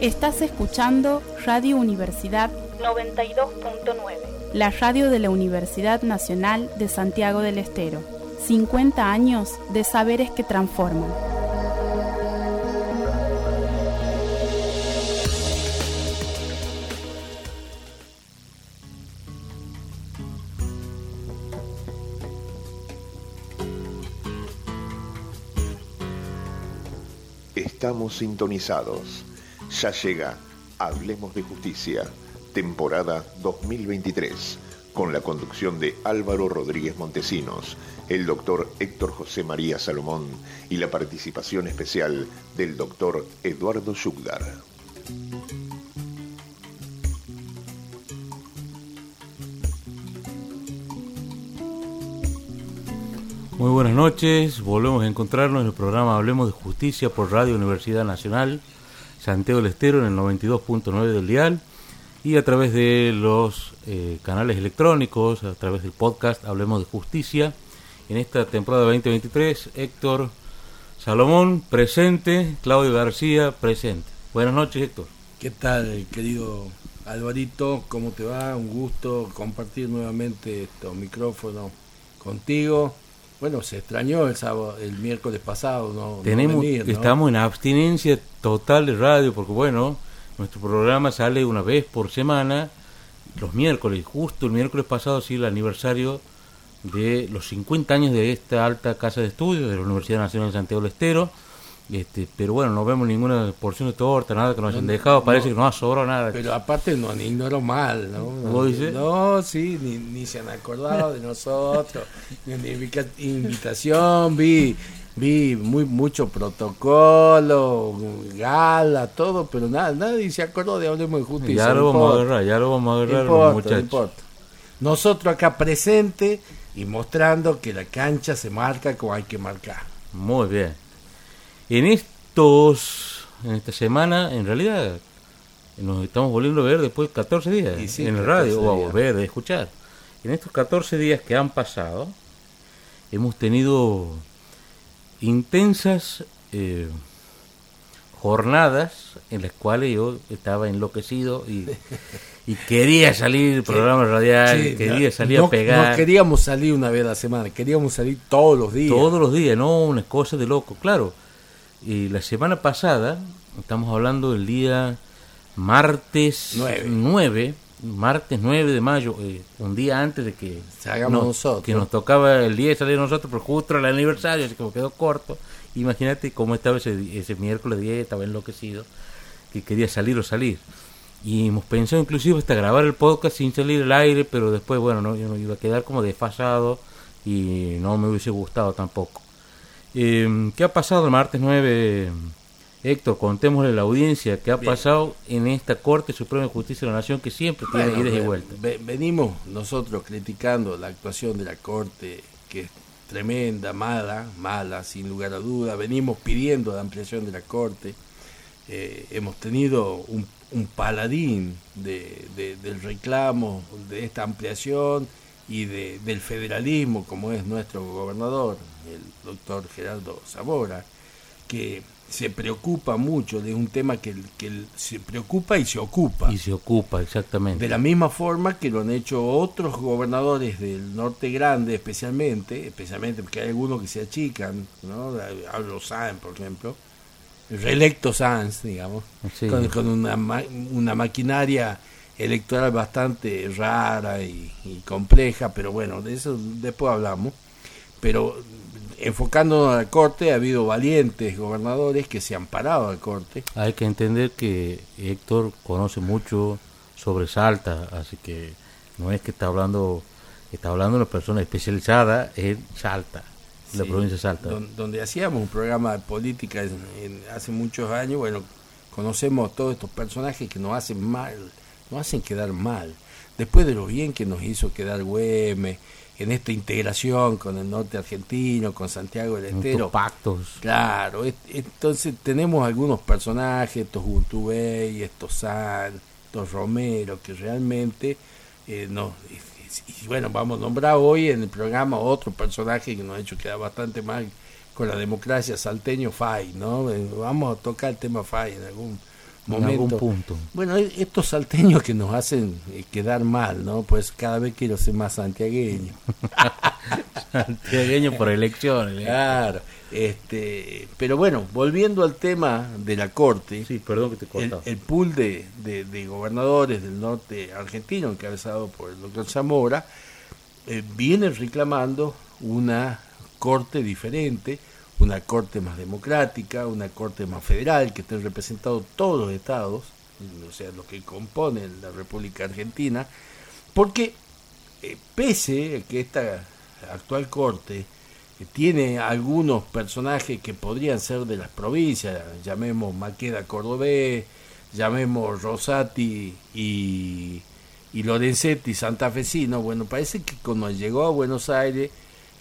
Estás escuchando Radio Universidad 92.9, la radio de la Universidad Nacional de Santiago del Estero. 50 años de saberes que transforman. Estamos sintonizados. Ya llega Hablemos de Justicia, temporada 2023, con la conducción de Álvaro Rodríguez Montesinos, el doctor Héctor José María Salomón y la participación especial del doctor Eduardo Yugdar. Muy buenas noches, volvemos a encontrarnos en el programa Hablemos de Justicia por Radio Universidad Nacional, Santiago del Estero en el 92.9 del dial y a través de los eh, canales electrónicos, a través del podcast Hablemos de Justicia. En esta temporada 2023, Héctor Salomón presente, Claudio García presente. Buenas noches, Héctor. ¿Qué tal, querido Alvarito? ¿Cómo te va? Un gusto compartir nuevamente estos micrófonos contigo. Bueno, se extrañó el sábado, el miércoles pasado, ¿no? Tenemos, no venir, ¿no? estamos en abstinencia total de radio, porque bueno, nuestro programa sale una vez por semana, los miércoles, justo el miércoles pasado ha sido el aniversario de los 50 años de esta alta casa de estudios de la Universidad Nacional de Santiago del Estero. Este, pero bueno, no vemos ninguna porción de torta, nada que nos hayan No, dejado, parece no. que no ha sobrado nada. Pero aparte no ni ignoró mal, ¿no? ¿Vos dices? No, sí, ni, ni se han acordado de nosotros, ni una invitación, vi vi muy mucho protocolo, gala, todo, pero nada, nadie se acordó de Hablemos de Justicia. ya lo vamos a agarrar, ya lo vamos a agarrar importa, muchachos. importa. Nosotros acá presente y mostrando que la cancha se marca como hay que marcar. Muy bien. En estos, en esta semana, en realidad, nos estamos volviendo a ver después de 14 días sí, en la 14 radio, o a volver a escuchar. En estos 14 días que han pasado, hemos tenido intensas eh, jornadas en las cuales yo estaba enloquecido y, y quería salir del programa radial, Sí, quería no- salir a pegar. No queríamos salir una vez a la semana, queríamos salir todos los días. Todos los días, no, una cosa de loco, claro. Y la semana pasada, estamos hablando del día martes Nueve. 9, martes 9 de mayo, eh, un día antes de que, Salgamos nos, nosotros. que nos tocaba el día de salir nosotros, pero justo era el aniversario, así como quedó corto. Imagínate cómo estaba ese, ese miércoles 10, estaba enloquecido, que quería salir o salir. Y hemos pensado inclusive hasta grabar el podcast sin salir al aire, pero después, bueno, no, yo no iba a quedar como desfasado y no me hubiese gustado tampoco. Eh, ¿Qué ha pasado el martes 9, Héctor? Contémosle a la audiencia qué ha Bien. pasado en esta Corte Suprema de Justicia de la Nación que siempre tiene Bueno, idas y vueltas. ve- venimos nosotros criticando la actuación de la Corte, que es tremenda, mala, mala, sin lugar a duda. Venimos pidiendo la ampliación de la Corte. Eh, hemos tenido un, un paladín de, de- del reclamo de esta ampliación y de, del federalismo, como es nuestro gobernador, el doctor Gerardo Zamora, que se preocupa mucho de un tema que, que se preocupa y se ocupa. Y se ocupa, exactamente. De la misma forma que lo han hecho otros gobernadores del norte grande, especialmente, especialmente porque hay algunos que se achican, ¿no? Hablo Sáenz, por ejemplo, el reelecto Sáenz, digamos, Sí. con, con una, ma- una maquinaria electoral bastante rara y, y compleja, pero bueno, de eso después hablamos. Pero enfocándonos a la Corte, ha habido valientes gobernadores que se han parado a la Corte. Hay que entender que Héctor conoce mucho sobre Salta, así que no es que está hablando, está hablando de una persona especializada en Salta, la provincia de Salta. don- donde hacíamos un programa de política en- en- hace muchos años, bueno, conocemos a todos estos personajes que nos hacen mal, nos hacen quedar mal. Después de lo bien que nos hizo quedar Güemes, en esta integración con el norte argentino, con Santiago del Estero. pactos. Claro, es- entonces tenemos algunos personajes, estos Urtubey, estos San, estos Romero, que realmente eh, no. Y, bueno, vamos a nombrar hoy en el programa otro personaje que nos ha hecho quedar bastante mal con la democracia salteño Fay, ¿no? Vamos a tocar el tema Fay en algún momento. punto. Bueno, e-, estos salteños que nos hacen eh, quedar mal, ¿no? Pues cada vez quiero ser más santiagueño. santiagueño por elecciones. ¿eh? Claro. Este, pero bueno, volviendo al tema de la corte, sí, perdón que te el, el, pool de, de, gobernadores del norte argentino, encabezado por el doctor Zamora, eh, viene reclamando una corte diferente, una corte más democrática, una corte más federal, que estén representados todos los estados, o sea, los que componen la República Argentina, porque eh, pese a que esta actual corte eh, tiene algunos personajes que podrían ser de las provincias, llamemos Maqueda Cordobés, llamemos Rosati y, y Lorenzetti santafesino, bueno, parece que cuando llegó a Buenos Aires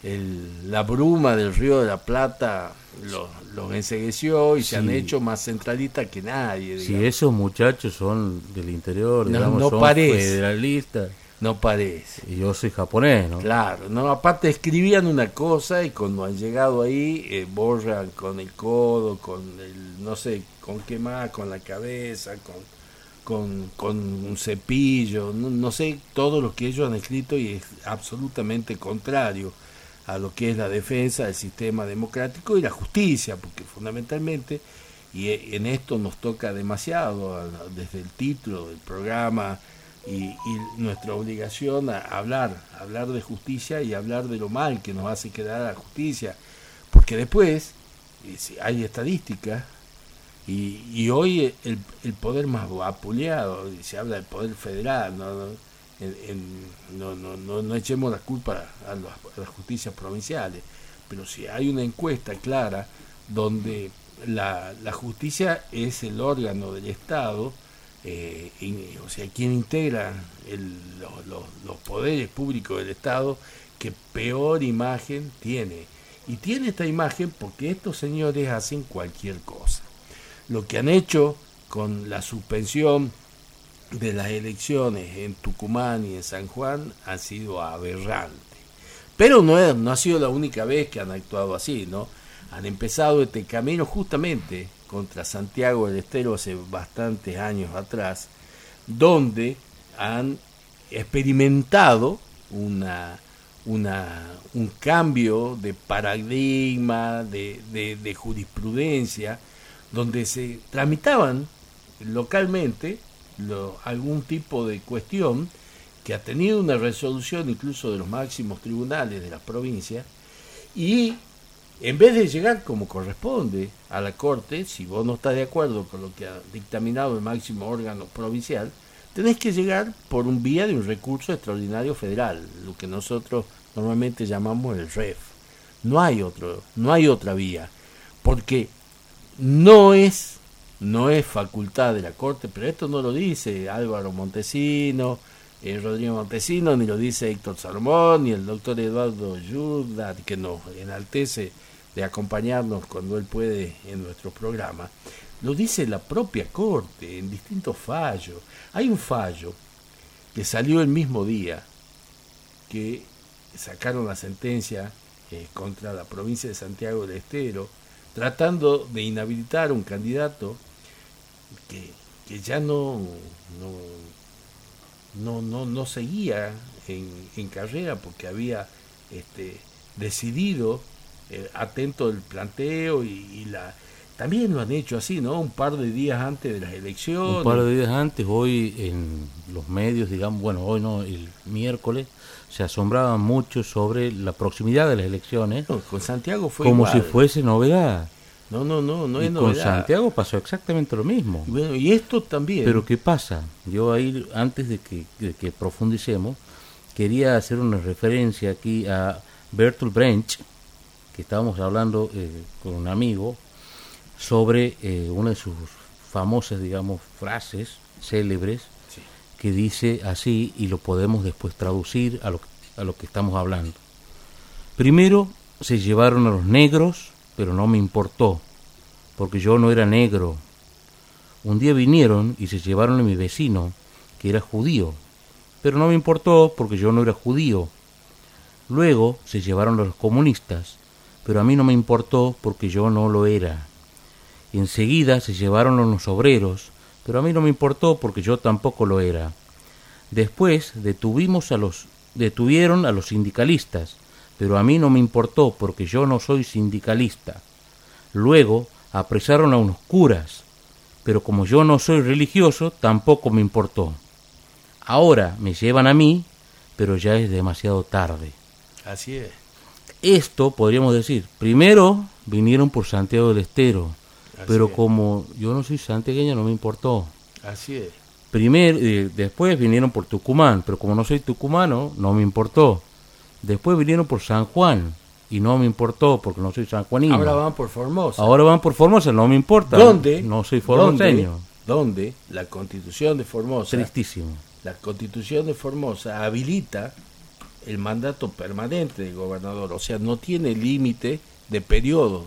el, la bruma del río de la Plata los lo ensegueció y se han hecho más centralistas que nadie. Si esos muchachos son del interior, no, digamos, no son parece. federalistas. No parece. Y yo soy japonés, ¿no? Claro, no, aparte escribían una cosa y cuando han llegado ahí eh, borran con el codo, con el, no sé, con qué más, con la cabeza, con, con, con un cepillo, no, no sé, todo lo que ellos han escrito y es absolutamente contrario a lo que es la defensa del sistema democrático y la justicia, porque fundamentalmente, y e, en esto nos toca demasiado desde el título del programa y, nuestra obligación a hablar, hablar de justicia y hablar de lo mal que nos hace quedar la justicia, porque después hay estadísticas y, y hoy el, el poder más apuleado, se habla del poder federal, ¿no? No, no, no, no, echemos la culpa a, las justicias provinciales, pero si hay una encuesta clara donde la, la justicia es el órgano del Estado, eh, o sea, quien integra los poderes públicos del Estado, que peor imagen tiene. Y tiene esta imagen porque estos señores hacen cualquier cosa. Lo que han hecho con la suspensión de las elecciones en Tucumán y en San Juan han sido aberrantes. Pero no, no ha sido la única vez que han actuado así, ¿no? Han empezado este camino justamente contra Santiago del Estero hace bastantes años atrás, donde han experimentado una, una, un cambio de paradigma, de, de jurisprudencia, donde se tramitaban localmente algún tipo de cuestión que ha tenido una resolución incluso de los máximos tribunales de la provincia y en vez de llegar como corresponde a la Corte, si vos no estás de acuerdo con lo que ha dictaminado el máximo órgano provincial, tenés que llegar por un vía de un recurso extraordinario federal, lo que nosotros normalmente llamamos el REF. No hay otro, no hay otra vía, porque no es no es facultad de la Corte, pero esto no lo dice Álvaro Montesino, eh, Rodrigo Montesino, ni lo dice Héctor Salomón, ni el doctor Eduardo Yuda, que nos enaltece de acompañarnos cuando él puede en nuestro programa. Lo dice la propia Corte en distintos fallos. Hay un fallo que salió el mismo día que sacaron la sentencia eh, contra la provincia de Santiago del Estero, tratando de inhabilitar un candidato que, que ya no, no, no, no, seguía en, en, carrera porque había este, decidido, eh, atento al planteo y, la... También lo han hecho así, ¿no? Un par de días antes de las elecciones. Un par de días antes, hoy en los medios, digamos, bueno, hoy no, el miércoles, se asombraban mucho sobre la proximidad de las elecciones. con Santiago fue Como si fuese novedad. No, no, no, no y Con Santiago pasó exactamente lo mismo. Bueno, y esto también. Pero ¿qué pasa? Yo ahí, antes de que, que profundicemos, quería hacer una referencia aquí a Bertolt Brecht, que estábamos hablando eh, con un amigo, sobre eh, una de sus famosas, digamos, frases célebres, que dice así, y lo podemos después traducir a lo, a lo que estamos hablando. Primero se llevaron a los negros, pero no me importó, porque yo no era negro. Un día vinieron y se llevaron a mi vecino, que era judío, pero no me importó porque yo no era judío. Luego se llevaron a los comunistas, pero a mí no me importó porque yo no lo era. Enseguida se llevaron a los obreros, pero a mí no me importó porque yo tampoco lo era. Después detuvimos a los detuvieron a los sindicalistas, pero a mí no me importó porque yo no soy sindicalista. Luego apresaron a unos curas, pero como yo no soy religioso, tampoco me importó. Ahora me llevan a mí, pero ya es demasiado tarde. Así es. Esto podríamos decir, primero vinieron por Santiago del Estero, pero como yo no soy santiagueño no me importó. Así es. Primero, eh, después vinieron por Tucumán, pero como no soy tucumano, no me importó. Después vinieron por San Juan y no me importó porque no soy sanjuanino. Ahora van por Formosa. Ahora van por Formosa, no me importa. ¿Dónde? No soy formoseño. ¿Dónde? La Constitución de Formosa. Tristísimo. La Constitución de Formosa habilita el mandato permanente del gobernador, o sea, no tiene límite de periodos.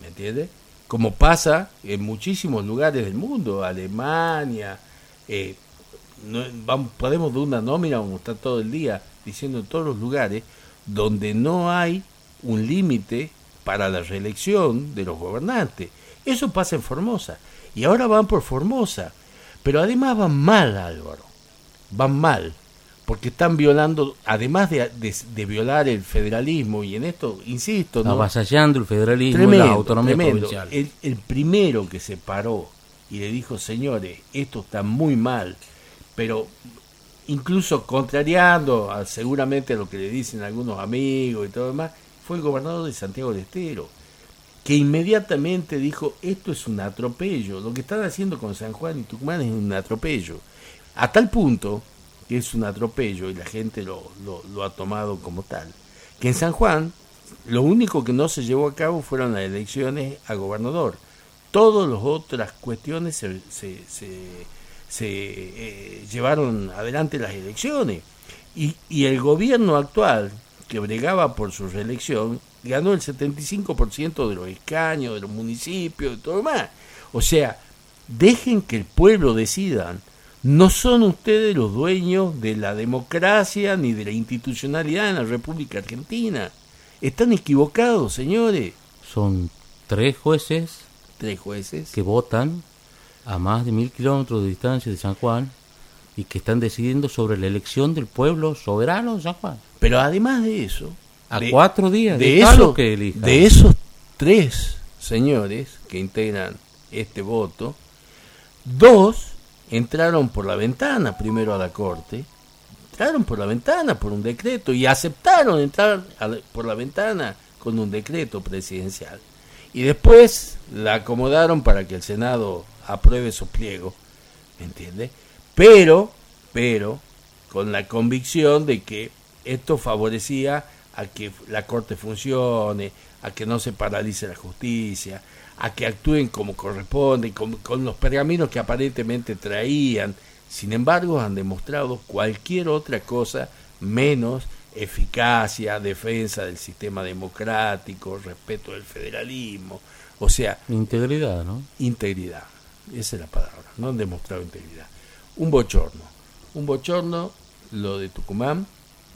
¿Me entiendes? Como pasa en muchísimos lugares del mundo, Alemania, eh, no, vamos, podemos de una nómina, como está todo el día diciendo en todos los lugares, donde no hay un límite para la reelección de los gobernantes. Eso pasa en Formosa. Y ahora van por Formosa. Pero además van mal, Álvaro. Van mal. Porque están violando, además de, de, violar el federalismo, y en esto, insisto, ¿no? avasallando el federalismo y la autonomía provincial. El, el primero que se paró y le dijo, señores, esto está muy mal, pero incluso contrariando a, seguramente lo que le dicen algunos amigos y todo demás, fue el gobernador de Santiago del Estero, que inmediatamente dijo, esto es un atropello, lo que están haciendo con San Juan y Tucumán es un atropello, a tal punto que es un atropello y la gente lo, lo, ha tomado como tal, que en San Juan lo único que no se llevó a cabo fueron las elecciones a gobernador, todas las otras cuestiones se, se, eh, llevaron adelante las elecciones. Y, y, el gobierno actual, que bregaba por su reelección, ganó el 75% de los escaños, de los municipios, de todo más. O sea, dejen que el pueblo decidan. No son ustedes los dueños de la democracia ni de la institucionalidad en la República Argentina. Están equivocados, señores. Son tres jueces tres jueces que votan a más de mil kilómetros de distancia de San Juan y que están decidiendo sobre la elección del pueblo soberano de San Juan. Pero además de eso, a cuatro días de, eso, que de esos tres señores que integran este voto, dos entraron por la ventana primero a la corte, entraron por la ventana por un decreto y aceptaron entrar por la ventana con un decreto presidencial y después la acomodaron para que el Senado apruebe su pliego, ¿me entiende? Pero, pero, con la convicción de que esto favorecía a que la Corte funcione, a que no se paralice la justicia, a que actúen como corresponde, con, con los pergaminos que aparentemente traían. Sin embargo, han demostrado cualquier otra cosa menos eficacia, defensa del sistema democrático, respeto del federalismo, o sea... Integridad, ¿no? Integridad, esa es la palabra, no han demostrado integridad. Un bochorno, un bochorno lo de Tucumán,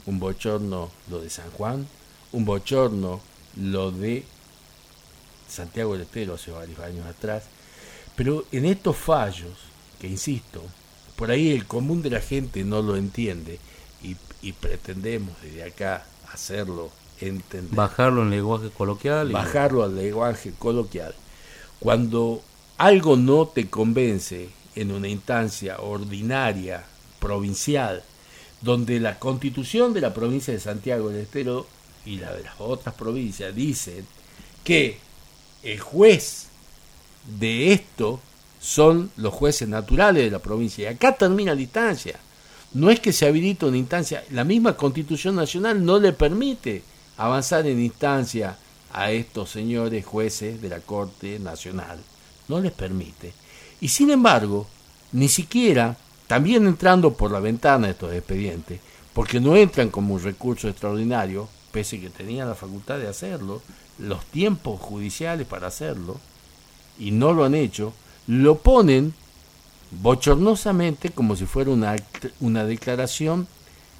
un bochorno lo de San Juan, un bochorno lo de Santiago del Estero hace varios años atrás, pero en estos fallos, que insisto, por ahí el común de la gente no lo entiende, y pretendemos desde acá hacerlo entender. Bajarlo en lenguaje coloquial. Bajarlo al lenguaje coloquial. Cuando algo no te convence en una instancia ordinaria, provincial, donde la constitución de la provincia de Santiago del Estero y la de las otras provincias dicen que el juez de esto son los jueces naturales de la provincia. Y acá termina la instancia. No es que se habilite una instancia, la misma Constitución Nacional no le permite avanzar en instancia a estos señores jueces de la Corte Nacional, no les permite. Y sin embargo, ni siquiera, también entrando por la ventana estos expedientes, porque no entran como un recurso extraordinario, pese que tenían la facultad de hacerlo, los tiempos judiciales para hacerlo, y no lo han hecho, lo ponen bochornosamente como si fuera una, una declaración,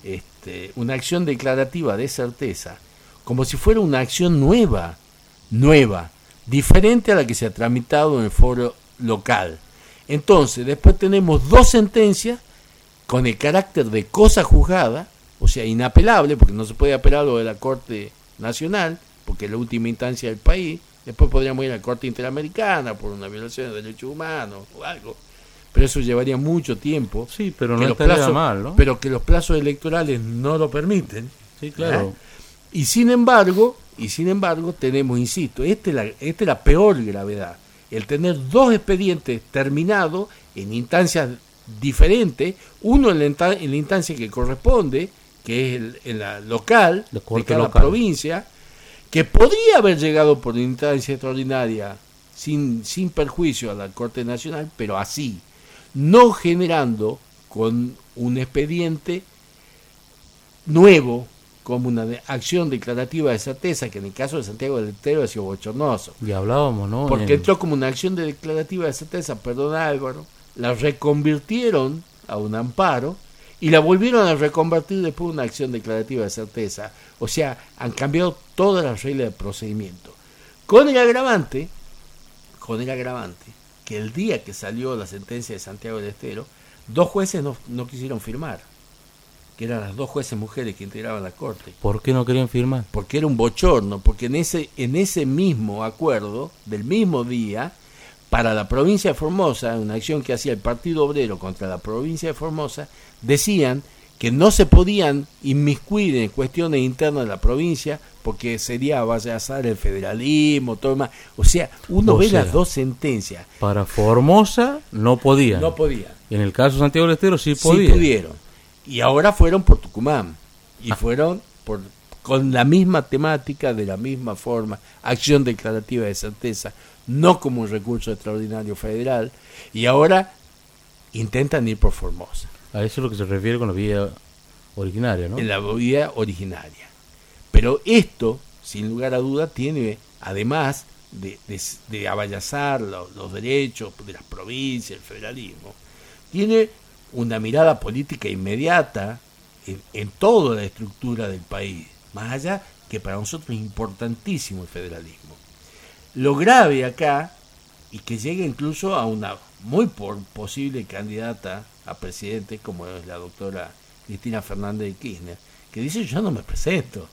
este, una acción declarativa de certeza, como si fuera una acción nueva, nueva, diferente a la que se ha tramitado en el foro local. Entonces, después tenemos dos sentencias con el carácter de cosa juzgada, o sea, inapelable, porque no se puede apelar lo de la Corte Nacional, porque es la última instancia del país. Después podríamos ir a la Corte Interamericana por una violación de derechos humanos o algo. Pero eso llevaría mucho tiempo. Sí, pero no estaría mal, ¿no? Pero que los plazos electorales no lo permiten. Sí, claro. Y sin embargo, y sin embargo, tenemos, insisto, esta es la, esta es la peor gravedad. El tener dos expedientes terminados en instancias diferentes, uno en la, en la instancia que corresponde, que es en la local de cada provincia, que podría haber llegado por instancia extraordinaria sin, sin perjuicio a la Corte Nacional, pero así, no generando con un expediente nuevo como una acción declarativa de certeza, que en el caso de Santiago del Estero ha sido bochornoso. Y hablábamos, ¿no? Porque entró como una acción de declarativa de certeza, perdón Álvaro, la reconvirtieron a un amparo y la volvieron a reconvertir después en una acción declarativa de certeza. O sea, han cambiado todas las reglas de procedimiento. Con el agravante, con el agravante, que el día que salió la sentencia de Santiago del Estero, dos jueces no, no quisieron firmar que eran las dos jueces mujeres que integraban la corte. ¿Por qué no querían firmar? Porque era un bochorno, porque en ese, en ese mismo acuerdo, del mismo día, para la provincia de Formosa, una acción que hacía el Partido Obrero contra la provincia de Formosa, decían que no se podían inmiscuir en cuestiones internas de la provincia porque sería vaya a el federalismo, todo más. O sea, uno ve las dos sentencias. Para Formosa no podían. No podían. En el caso de Santiago del Estero sí podían. Sí pudieron y ahora fueron por Tucumán y ah. fueron por con la misma temática, de la misma forma, acción declarativa de certeza, no como un recurso extraordinario federal, y ahora intentan ir por Formosa. A eso es lo que se refiere con la vía originaria, ¿no? En la vía originaria. Pero esto, sin lugar a duda, tiene, además de, de, de abayazar los, los derechos de las provincias, el federalismo, tiene una mirada política inmediata en, toda la estructura del país, más allá que para nosotros es importantísimo el federalismo. Lo grave acá, y que llega incluso a una muy posible candidata a presidente, como es la doctora Cristina Fernández de Kirchner, que dice yo no me presento.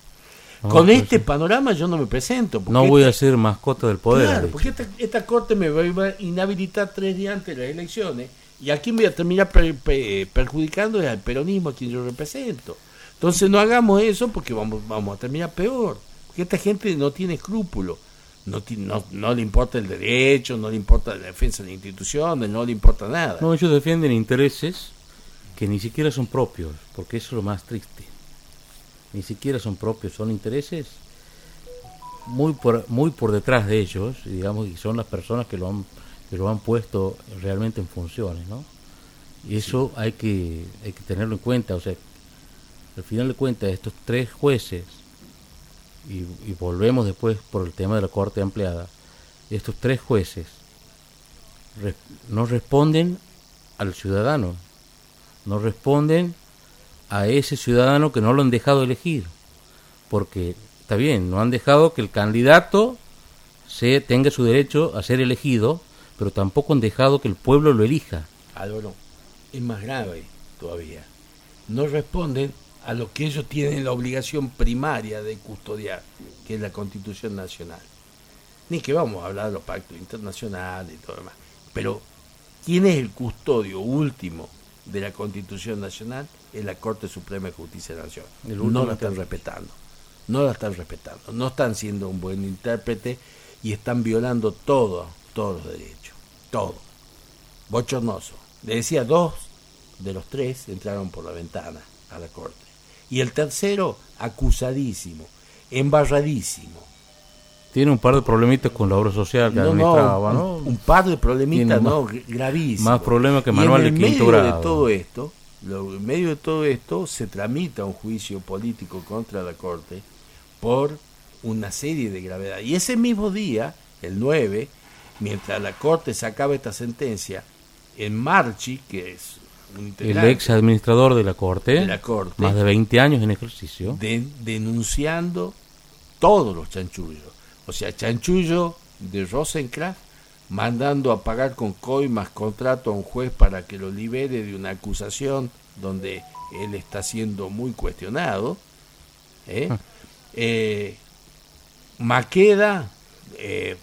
Con pues este panorama yo no me presento. No voy a ser mascota del poder. Claro, porque esta, esta, corte me va a inhabilitar tres días antes de las elecciones y aquí me voy a terminar perjudicando al peronismo a quien yo represento. Entonces no hagamos eso porque vamos, vamos a terminar peor. Porque esta gente no tiene escrúpulos. No, no, no, le importa el derecho, no le importa la defensa de las instituciones, no le importa nada. No, ellos defienden intereses que ni siquiera son propios, porque eso es lo más triste. Ni siquiera son propios, son intereses muy por, muy por detrás de ellos, digamos, y son las personas que lo han que lo han puesto realmente en funciones, ¿no? Y eso hay, que, hay que tenerlo en cuenta, o sea, al final de cuentas, estos tres jueces, y, volvemos después por el tema de la corte ampliada, estos tres jueces no responden al ciudadano, no responden a ese ciudadano que no lo han dejado elegir, porque está bien, no han dejado que el candidato se tenga su derecho a ser elegido, pero tampoco han dejado que el pueblo lo elija. Álvaro, es más grave todavía. No responden a lo que ellos tienen la obligación primaria de custodiar, que es la Constitución Nacional. Ni que vamos a hablar de los pactos internacionales y todo demás. Pero, ¿quién es el custodio último de la Constitución Nacional? Es la Corte Suprema de Justicia de la Nación. No la están respetando. No la están respetando. No están siendo un buen intérprete y están violando todo, todos los derechos todo. Bochornoso. Le decía, dos de los tres entraron por la ventana a la corte. Y el tercero, acusadísimo, embarradísimo. Tiene un par de problemitas con la obra social que administraba, ¿no? Un, par de problemitas, ¿no? Gravísimos. Más problemas que Manuel de quinto medio de todo esto, en medio de todo esto, se tramita un juicio político contra la Corte por una serie de gravedad. Y ese mismo día, el 9, mientras la Corte sacaba esta sentencia, en Marchi, que es un el ex administrador de la Corte, la corte más de 20 años en ejercicio, denunciando todos los chanchullos. O sea, chanchullo de Rosencraft mandando a pagar con coimas contrato a un juez para que lo libere de una acusación donde él está siendo muy cuestionado. ¿eh? Ah. Eh, Maqueda eh,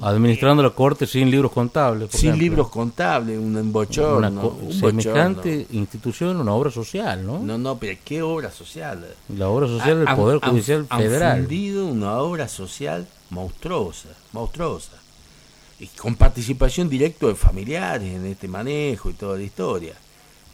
administrando la corte sin libros contables. sin libros contables, un embochorno. un semejante institución, una obra social, ¿no? No, no, pero ¿qué obra social? La obra social del Poder Judicial Federal. Han fundido una obra social monstruosa, monstruosa. Y con participación directa de familiares en este manejo y toda la historia.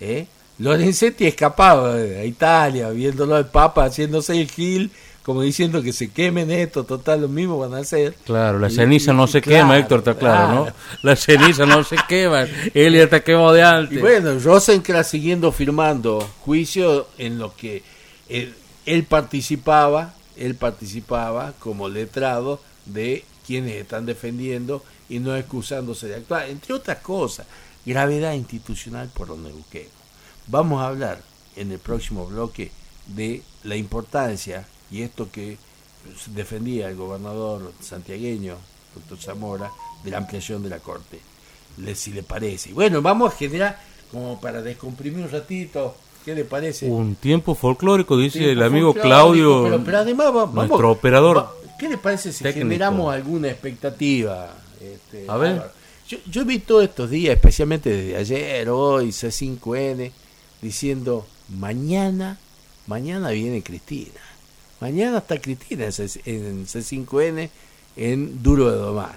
¿eh? Lorenzetti escapaba a Italia, viéndolo al Papa haciéndose el gil como diciendo que se quemen esto, total, lo mismo van a hacer. Claro, la ceniza no se quema, Héctor, está claro, ¿no? La ceniza no se quema, él ya está quemado de antes. Y bueno, Rosencrantz siguiendo firmando juicio en lo que él, él, participaba, él participaba como letrado de quienes están defendiendo y no excusándose de actuar, entre otras cosas, gravedad institucional por donde busquemos. Vamos a hablar en el próximo bloque de la importancia y esto que defendía el gobernador santiagueño, doctor Zamora, de la ampliación de la Corte. Le, si le parece. bueno, vamos a generar, como para descomprimir un ratito, ¿qué le parece? Un tiempo folclórico, dice el amigo Claudio, pero, además vamos, nuestro operador. ¿Qué le parece si generamos alguna expectativa? Este, a ver. Yo, yo he visto estos días, especialmente desde ayer, hoy, C5N, diciendo, mañana, mañana viene Cristina. Mañana está Cristina en, C 5 n en Duro de Domar.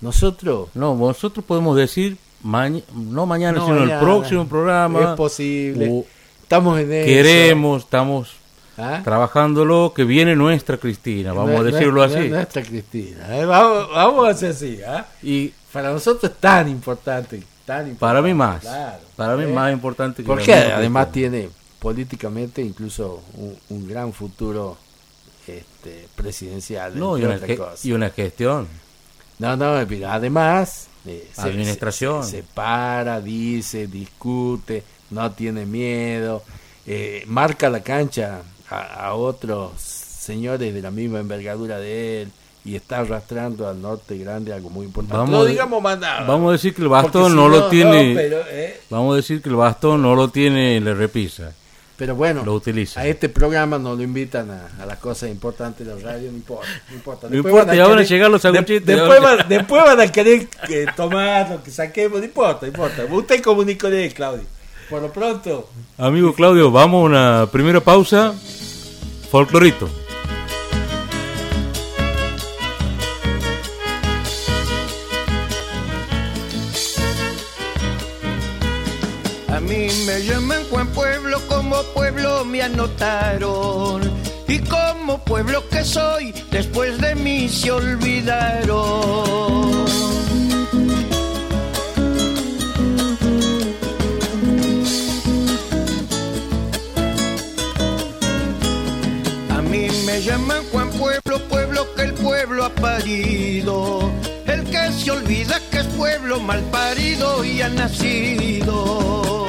Nosotros... No, nosotros podemos decir, no mañana, sino en el próximo programa. Es posible. Estamos en eso. Queremos, estamos ¿Ah? trabajándolo, que viene nuestra Cristina, vamos a decirlo así. Nuestra Cristina, ¿eh? vamos, a hacer así. ¿ah? Y para nosotros es tan importante, tan importante. Para mí más. para mí ¿eh? más importante que Porque además tiene políticamente incluso un, gran futuro este, presidencial. No, y una, y una, gestión. No, no, además... Eh, Administración. Se, para, dice, discute, no tiene miedo, eh, marca la cancha a, otros señores de la misma envergadura de él y está arrastrando al norte grande algo muy importante. Vamos, digamos Vamos a decir que el bastón no lo tiene. Eh. Vamos a decir que el bastón no lo tiene le repisa. Pero bueno, lo utiliza. a este programa nos lo invitan a, las cosas importantes de la radio, no importa. No importa, no importa ya van a llegar los aguchitos. después, van, después van a querer que tomar, que saquemos, no importa, no importa. Usted comunicó de Claudio. Por lo pronto. Amigo Claudio, vamos a una primera pausa. Folclorito. Me llaman Juan Pueblo, como pueblo me anotaron. Y como pueblo que soy, después de mí se olvidaron. A mí me llaman Juan Pueblo, pueblo que el pueblo ha parido. El que se olvida que es pueblo mal parido y ha nacido.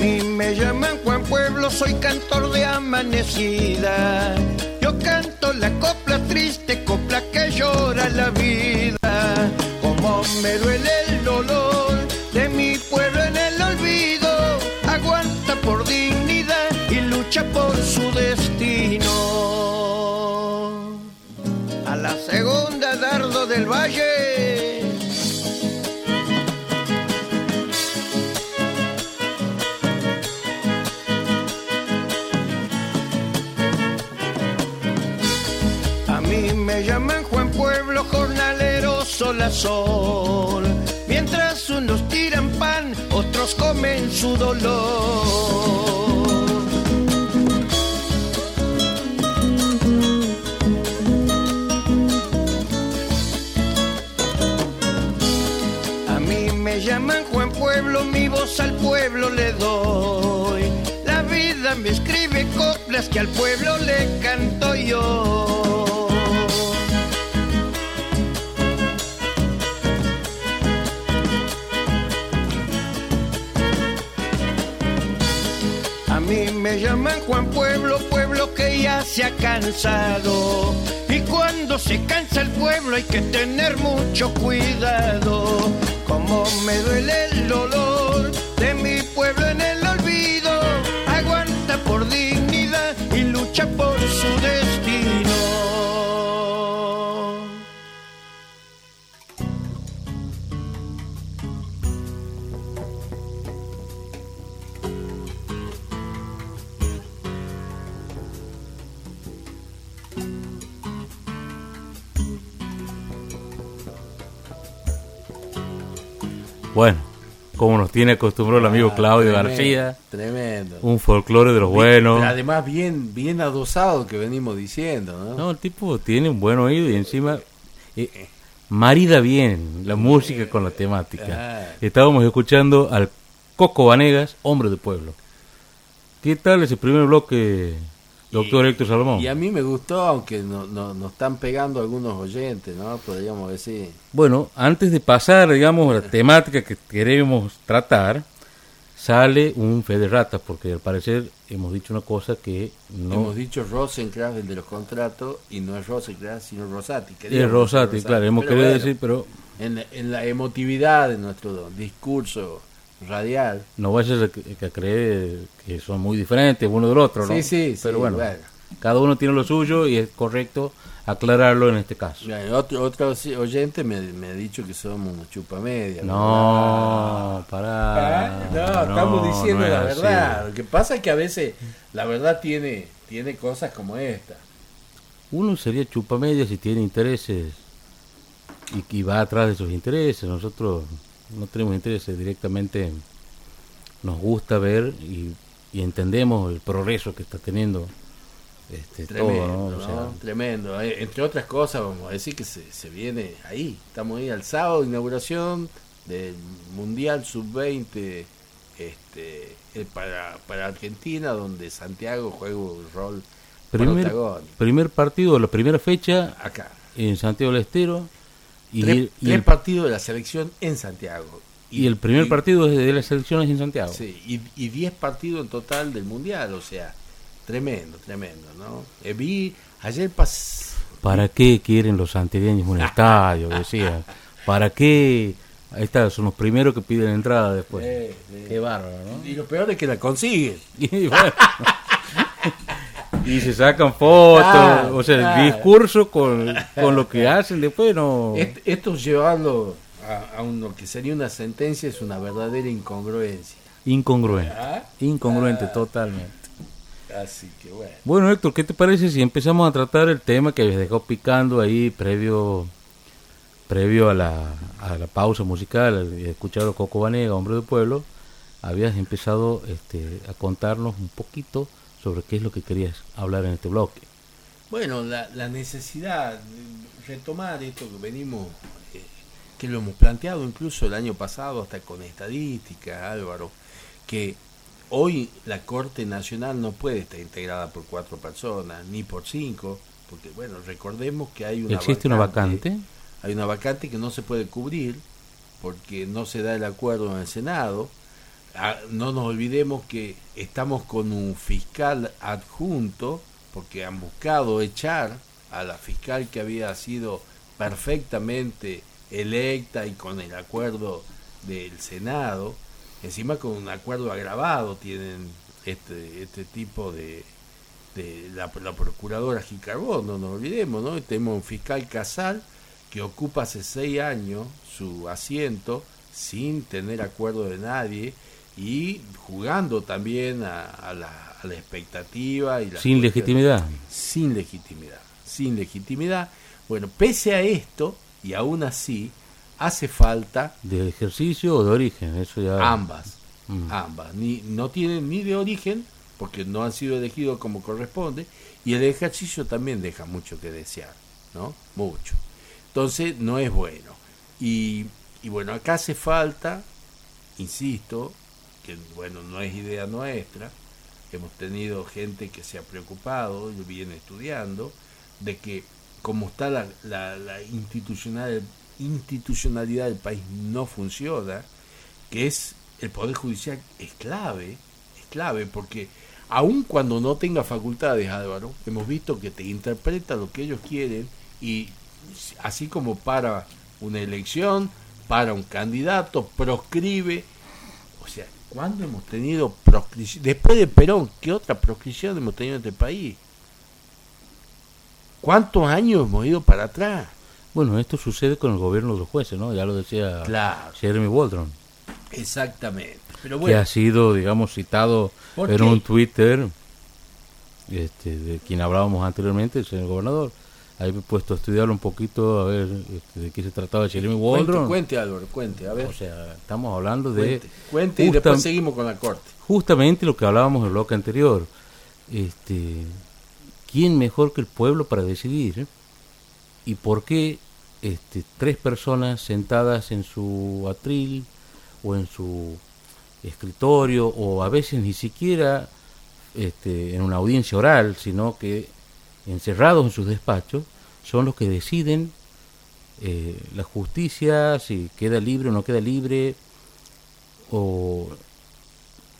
mí me llaman Juan Pueblo, soy cantor de amanecida. Yo canto la copla triste, copla que llora la vida. Como me duele el me llaman Juan Pueblo, jornalero sol a sol. Mientras unos tiran pan, otros comen su dolor. A mí me llaman Juan Pueblo, mi voz al pueblo le doy. La vida me escribe coplas que al pueblo le canto yo. Me llaman Juan Pueblo, pueblo que ya se ha cansado. Y cuando se cansa el pueblo hay que tener mucho cuidado. Como me duele el dolor de mi pueblo en el olvido, aguanta por dignidad y lucha por su destino. Bueno, como nos tiene acostumbrado el amigo Ah, Claudio tremendo, García, Tremendo. un folclore de los buenos. Además bien, bien adosado que venimos diciendo, ¿no? No, el tipo tiene un buen oído y encima eh, marida bien la música con la temática. Ah. Estábamos escuchando al Coco Vanegas, hombre de pueblo. ¿Qué tal ese primer bloque, doctor Héctor Salomón? Y a mí me gustó, aunque no, no, nos están pegando algunos oyentes, ¿no? Podríamos decir. Bueno, antes de pasar, digamos, a la temática que queremos tratar, sale un fe de ratas, porque al parecer hemos dicho una cosa que no... Hemos dicho Rosencraft, el de los contratos, y no es Rosencraft, sino Rosati. es Rosati, claro, hemos Pero querido bueno, decir, pero En, la- en la emotividad de nuestro discurso radial. no vayas a, creer que son muy diferentes uno del otro, ¿no? Sí, sí, sí, Pero bueno, bueno. cada uno tiene lo suyo y es correcto aclararlo en este caso. Bueno, Otro, otro oyente me, me ha dicho que somos chupamedia. No, ¿verdad? pará. No, estamos diciendo no es la así. verdad. Lo que pasa es que a veces la verdad tiene, tiene cosas como esta. Uno sería chupamedia si tiene intereses y, y va atrás de esos intereses. Nosotros no tenemos intereses directamente. Nos gusta ver y, y entendemos el progreso que está teniendo este, Tremendo, todo, ¿no? ¿no? O sea, Tremendo. Eh, Entre otras cosas, vamos a decir que se, se viene ahí. Estamos ahí al sábado, inauguración del Mundial Sub-20 este, eh, para, para Argentina, donde Santiago juega un rol primer, protagónico. primer partido, la primera fecha Acá. en Santiago del Estero. Y, tres el, tres el, partidos de la selección en Santiago. y el primer y- partido de las elecciones en Santiago. Sí, y, y 10 partidos en total del Mundial, o sea, tremendo, tremendo, ¿no? Eh, vi ayer pas ¿Para qué quieren los santiagueños un estadio? Decía. ¿Para qué? Ahí está, son los primeros que piden entrada después. Eh, eh. Qué bárbaro, ¿no? y lo peor es que la consiguen. Y, bueno, y se sacan fotos, Claro, o sea, el discurso con, con lo que hacen después no... Est- Esto llevarlo a, a uno que sería una sentencia es una verdadera incongruencia. Incongruente. ¿Ah? Incongruente totalmente. Así que bueno. Bueno, Héctor, ¿qué te parece si empezamos a tratar el tema que habías dejado picando ahí previo previo a la, a la pausa musical, al escuchar a Coco Banega, Hombre del Pueblo? Habías empezado este, a contarnos un poquito sobre qué es lo que querías hablar en este bloque. Bueno, la, la necesidad de retomar esto que venimos, eh, que lo hemos planteado incluso el año pasado, hasta con estadística, Álvaro, que hoy la Corte Nacional no puede estar integrada por cuatro personas, ni por cinco, porque, bueno, recordemos que hay una ¿Existe una vacante? Hay una vacante que no se puede cubrir porque no se da el acuerdo en el Senado. Ah, No nos olvidemos que estamos con un fiscal adjunto porque han buscado echar a la fiscal que había sido perfectamente electa y con el acuerdo del Senado, encima con un acuerdo agravado tienen este, este tipo de, de la, procuradora Gicarbón, no nos olvidemos, ¿no? Tenemos un fiscal Casal que ocupa hace seis años su asiento sin tener acuerdo de nadie y jugando también a, a la, a la expectativa y las Sin legitimidad. sin legitimidad, sin legitimidad. Bueno, pese a esto, y aún así, hace falta ¿De ejercicio o de origen? Eso ya... ambas, Mm. ambas. Ni, no tienen ni de origen, porque no han sido elegidos como corresponde, y el ejercicio también deja mucho que desear, ¿no? Mucho. Entonces, no es bueno. Y, y bueno, acá hace falta, insisto, bueno, no es idea nuestra, hemos tenido gente que se ha preocupado, y viene estudiando, de que como está la, la, la institucional, institucionalidad del país no funciona, que es el Poder Judicial es clave, es clave, porque aun cuando no tenga facultades, Álvaro, hemos visto que te interpreta lo que ellos quieren y así como para una elección, para un candidato, proscribe. ¿Cuándo hemos tenido proscripción? Después de Perón, ¿qué otra proscripción hemos tenido en este país? ¿Cuántos años hemos ido para atrás? Bueno, esto sucede con el gobierno de los jueces, ¿no? Ya lo decía Jeremy Waldron. Exactamente. Pero Que ha sido, digamos, citado en un Twitter este, de quien hablábamos anteriormente, el señor gobernador. Ahí me he puesto a estudiarlo un poquito, a ver este, de qué se trataba Jeremy Waldron. Cuente, cuente, Álvaro, cuente, a ver. O sea, estamos hablando de... Cuente, y después seguimos con la corte. Justamente lo que hablábamos en el bloque anterior. Este, ¿Quién mejor que el pueblo para decidir? ¿Y por qué este, tres personas sentadas en su atril o en su escritorio o a veces ni siquiera este, en una audiencia oral, sino que encerrados en sus despachos, son los que deciden eh, la justicia, si queda libre o no queda libre, o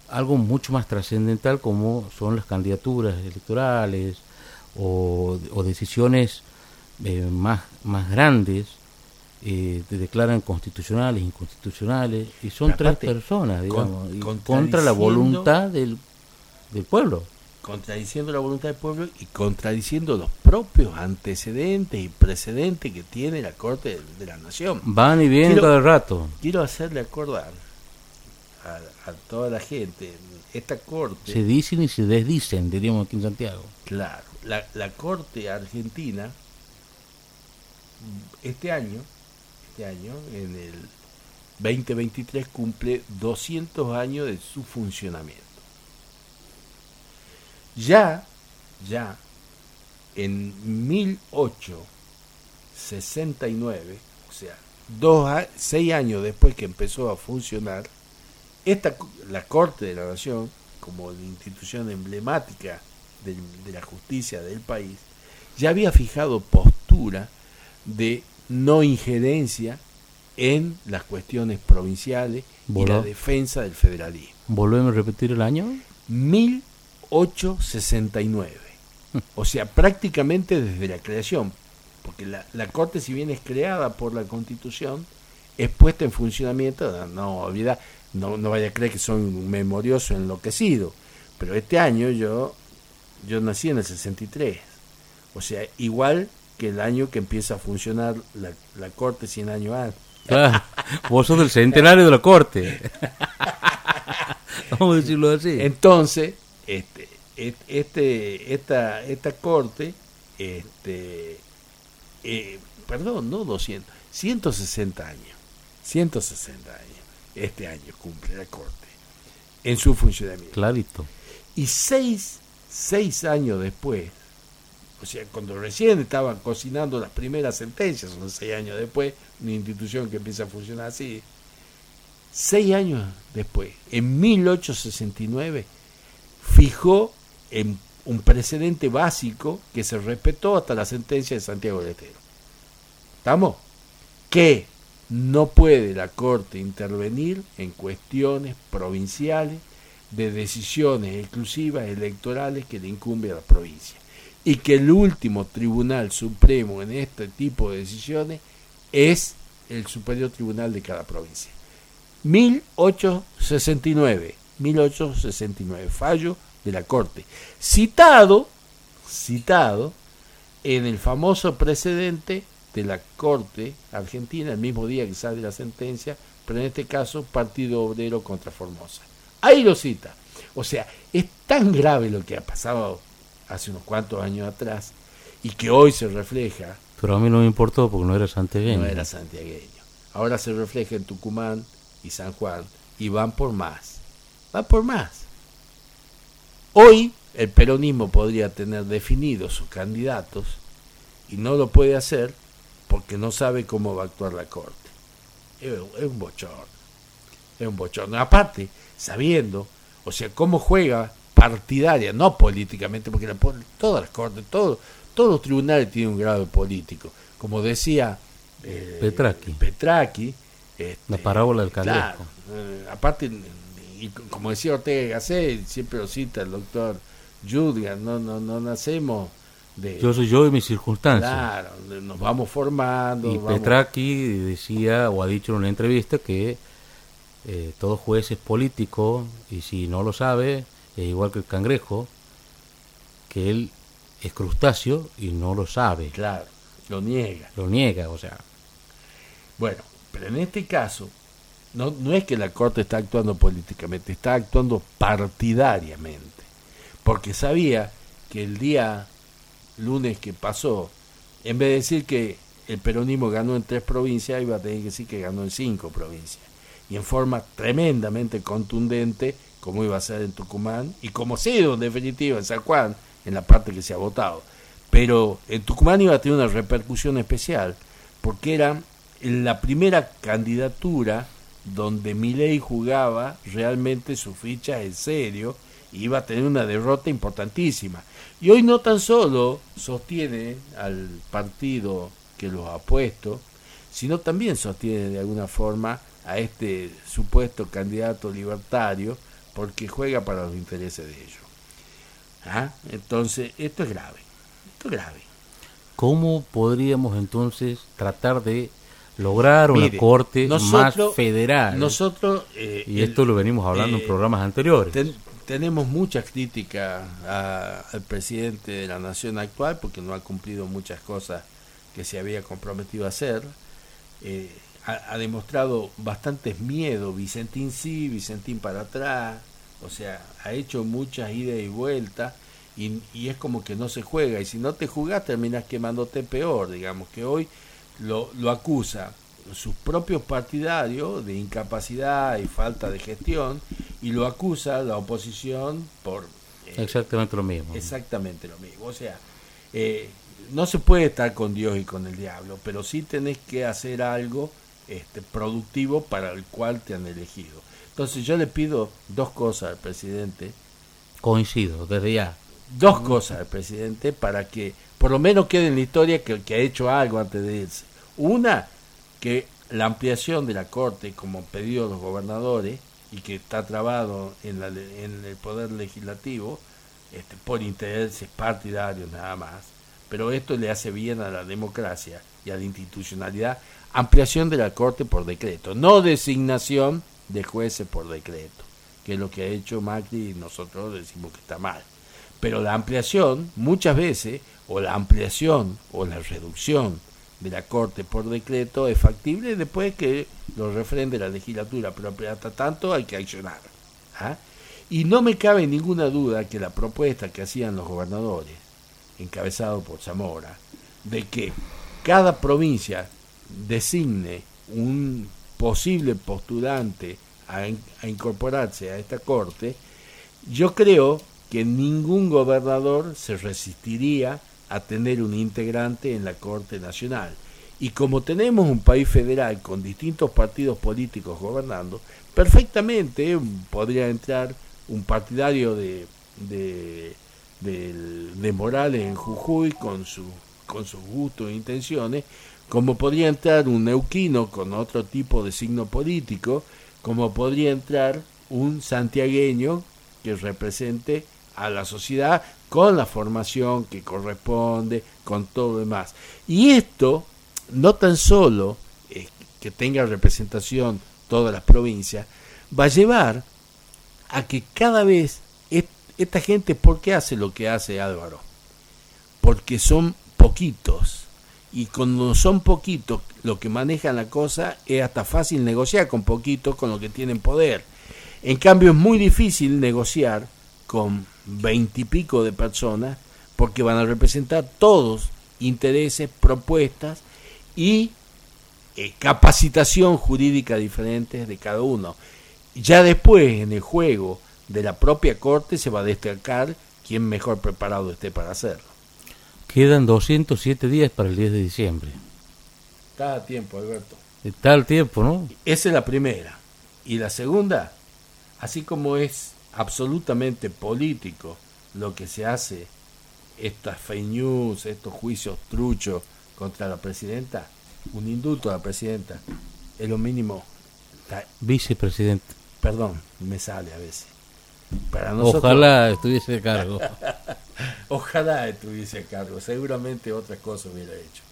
algo mucho más trascendental como son las candidaturas electorales o, decisiones eh, más, más grandes eh, te declaran constitucionales, inconstitucionales, y son tres personas, digamos, contra la voluntad del, del pueblo. Contradiciendo la voluntad del pueblo y contradiciendo los propios antecedentes y precedentes que tiene la Corte de, la Nación. Van y vienen cada rato. Quiero hacerle acordar a, toda la gente, esta Corte... Se dicen y se desdicen, diríamos aquí en Santiago. Claro, la, la Corte Argentina, este año, este año, en el 2023, cumple 200 años de su funcionamiento. Ya, ya, en 1869, o sea, dos seis años después que empezó a funcionar, esta, la Corte de la Nación, como institución emblemática de, de la justicia del país, ya había fijado postura de no injerencia en las cuestiones provinciales y la defensa del federalismo. ¿Volvemos a repetir el año? 1869. O sea, prácticamente desde la creación. Porque la, la Corte, si bien es creada por la Constitución, es puesta en funcionamiento, no olvida, no, no vaya a creer que soy un memorioso enloquecido, pero este año yo, yo nací en el 63. O sea, igual que el año que empieza a funcionar la, la corte 100 años antes. Vos sos del centenario de la corte. Vamos a decirlo así. Entonces, este, esta, esta corte, este, eh, perdón, no 200, 160 años, 160 años, este año cumple la corte en su funcionamiento. Clarito. Y seis, seis años después, o sea, cuando recién estaban cocinando las primeras sentencias, son seis años después, una institución que empieza a funcionar así, seis años después, en 1869, fijó en un precedente básico que se respetó hasta la sentencia de Santiago del Estero. ¿Estamos? Que no puede la Corte intervenir en cuestiones provinciales de decisiones exclusivas electorales que le incumbe a la provincia y que el último tribunal supremo en este tipo de decisiones es el superior tribunal de cada provincia. 1869, 1869, fallo de la Corte, citado, citado en el famoso precedente de la Corte Argentina, el mismo día que sale la sentencia, pero en este caso Partido Obrero contra Formosa. Ahí lo cita. O sea, es tan grave lo que ha pasado hace unos cuantos años atrás y que hoy se refleja. Pero a mí no me importó porque no era santiagueño. No era santiagueño. Ahora se refleja en Tucumán y San Juan y van por más. Van por más. Hoy el peronismo podría tener definidos sus candidatos y no lo puede hacer porque no sabe cómo va a actuar la Corte. Es, un bochorno. Es un bochorno. Aparte, sabiendo, o sea, cómo juega partidaria, no políticamente, porque la, todas las cortes, todo, todos los tribunales tienen un grado político. Como decía eh, Petraki, Petraki este, la parábola del caleco. Eh, aparte, y como decía Ortega Gasset, siempre lo cita el doctor Judian, no, no, no nacemos de... Yo soy yo y mis circunstancias. Claro, nos vamos formando. Y vamos- Petraki decía o ha dicho en una entrevista que eh, todo juez es político y si no lo sabe, es igual que el cangrejo, que él es crustáceo y no lo sabe, Claro, lo niega. lo niega, o sea, Bueno, pero en este caso, no, no es que la Corte está actuando políticamente, está actuando partidariamente. Porque sabía que el día lunes que pasó, en vez de decir que el peronismo ganó en tres provincias, iba a tener que decir que ganó en cinco provincias. Y en forma tremendamente contundente, como iba a ser en Tucumán, y como sido en definitiva en San Juan, en la parte que se ha votado. Pero en Tucumán iba a tener una repercusión especial, porque era la primera candidatura donde Milei jugaba realmente su ficha en serio iba a tener una derrota importantísima. Y hoy no tan solo sostiene al partido que lo ha puesto, sino también sostiene de alguna forma a este supuesto candidato libertario porque juega para los intereses de ellos. ¿Ah? Entonces, esto es grave, esto es grave. ¿cómo podríamos entonces tratar de lograr una Mire, corte más federal? Nosotros... eh, y el- esto lo venimos hablando eh, en programas anteriores. Ten- tenemos mucha crítica a- al presidente de la nación actual porque no ha cumplido muchas cosas que se había comprometido a hacer. Eh, ha, ha demostrado bastantes miedos, Vicentín sí, Vicentín para atrás, o sea, ha hecho muchas idas y vueltas y, y es como que no se juega y si no te jugás terminas quemándote peor, digamos que hoy lo, lo acusa sus propios partidarios de incapacidad y falta de gestión y lo acusa la oposición por eh, Exactamente lo mismo. exactamente lo mismo. O sea, eh, no se puede estar con Dios y con el diablo, pero sí tenés que hacer algo este, productivo para el cual te han elegido. Entonces yo le pido dos cosas al presidente, Coincido, desde ya. dos cosas al presidente para que por lo menos quede en la historia que, que ha hecho algo antes de irse. Una, que la ampliación de la Corte, como pedido los gobernadores, y que está trabado en, la en el Poder Legislativo, este, por intereses partidarios nada más, pero esto le hace bien a la democracia y a la institucionalidad, ampliación de la Corte por decreto, no designación de jueces por decreto, que es lo que ha hecho Macri y nosotros decimos que está mal. Pero la ampliación, muchas veces, o la ampliación o la reducción de la Corte por decreto es factible después que lo refrende la legislatura, pero hasta tanto hay que accionar. ¿ah? Y no me cabe ninguna duda que la propuesta que hacían los gobernadores, encabezado por Zamora, de que cada provincia designe un posible postulante a, in- a incorporarse a esta corte, yo creo que ningún gobernador se resistiría a tener un integrante en la Corte Nacional. Y como tenemos un país federal con distintos partidos políticos gobernando, perfectamente podría entrar un partidario de, de, de Morales en Jujuy con, su, con sus gustos e intenciones, como podría entrar un neuquino con otro tipo de signo político, como podría entrar un santiagueño que represente a la sociedad con la formación que corresponde, con todo lo demás. Y esto no tan solo eh, que tenga representación todas las provincias, va a llevar a que cada vez est- esta gente, ¿por qué hace lo que hace Álvaro? Porque son poquitos. Y cuando son poquitos, lo que manejan la cosa es hasta fácil negociar con poquitos con los que tienen poder. En cambio, es muy difícil negociar con veintipico de personas porque van a representar todos intereses, propuestas y eh, capacitación jurídica diferentes de cada uno. Ya después, en el juego de la propia corte, se va a destacar quién mejor preparado esté para hacerlo. Quedan 207 días para el 10 de diciembre. Está a tiempo, Alberto. Está el tiempo, ¿no? Esa es la primera. Y la segunda, así como es absolutamente político lo que se hace, estas fake news, estos juicios truchos contra la presidenta, un indulto a la presidenta, es lo mínimo. Vicepresidente. perdón, me sale a veces. Para Ojalá estuviese a cargo. Ojalá estuviese a cargo. Seguramente otras cosas hubiera hecho.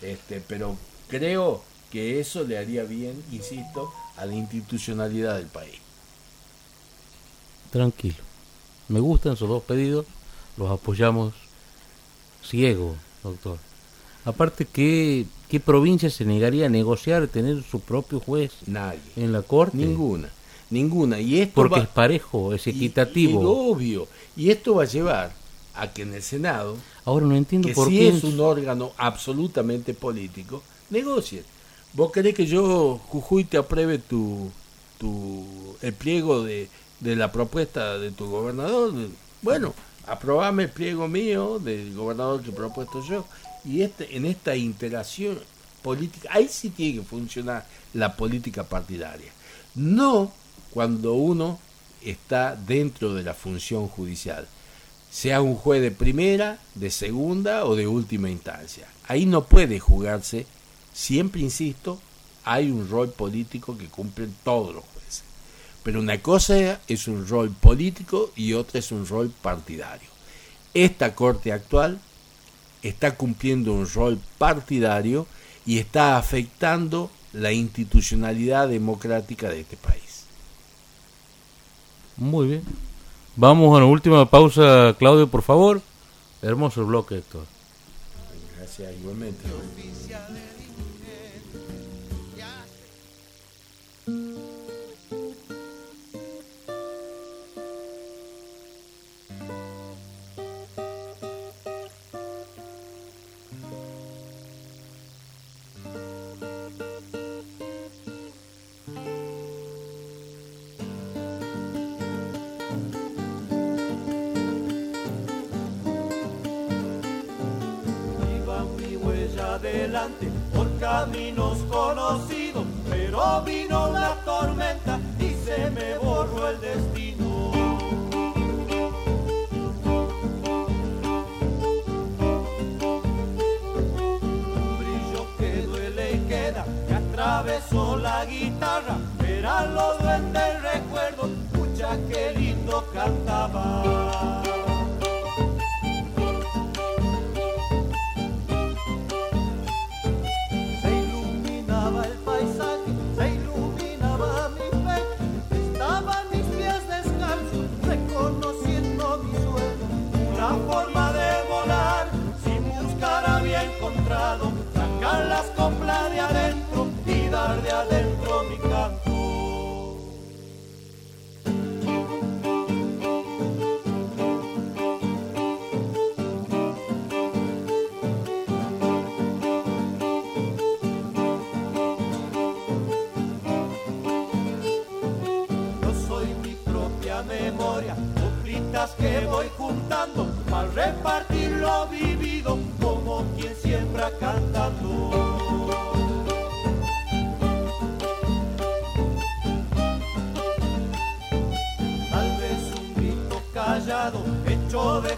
Este, pero creo que eso le haría bien, insisto, a la institucionalidad del país. Tranquilo. Me gustan esos dos pedidos. Los apoyamos ciego, doctor. Aparte, ¿qué, ¿qué provincia se negaría a negociar, tener su propio juez Nadie. en la corte? Ninguna, ninguna. Y esto Porque es parejo, es equitativo. Y, obvio. Y esto va a llevar a que en el Senado, ahora no entiendo que por si qué es un órgano absolutamente político, negocie. ¿Vos querés que yo, Jujuy, te apruebe tu, tu, el pliego de, de la propuesta de tu gobernador? Bueno, aprobame el pliego mío del gobernador que he propuesto yo. Y este, en esta interacción política, ahí sí tiene que funcionar la política partidaria. No cuando uno está dentro de la función judicial, sea un juez de primera, de segunda o de última instancia. Ahí no puede jugarse, siempre insisto, hay un rol político que cumplen todos los. Pero una cosa es un rol político y otra es un rol partidario. Esta Corte actual está cumpliendo un rol partidario y está afectando la institucionalidad democrática de este país. Muy bien. Vamos a la última pausa, Claudio, por favor. Hermoso bloque, Héctor. Gracias, igualmente. Por caminos conocidos, pero vino la tormenta y se me borró el destino. Un brillo que duele y queda, que atravesó la guitarra, verán los duendes recuerdos, escucha que lindo cantaba. Que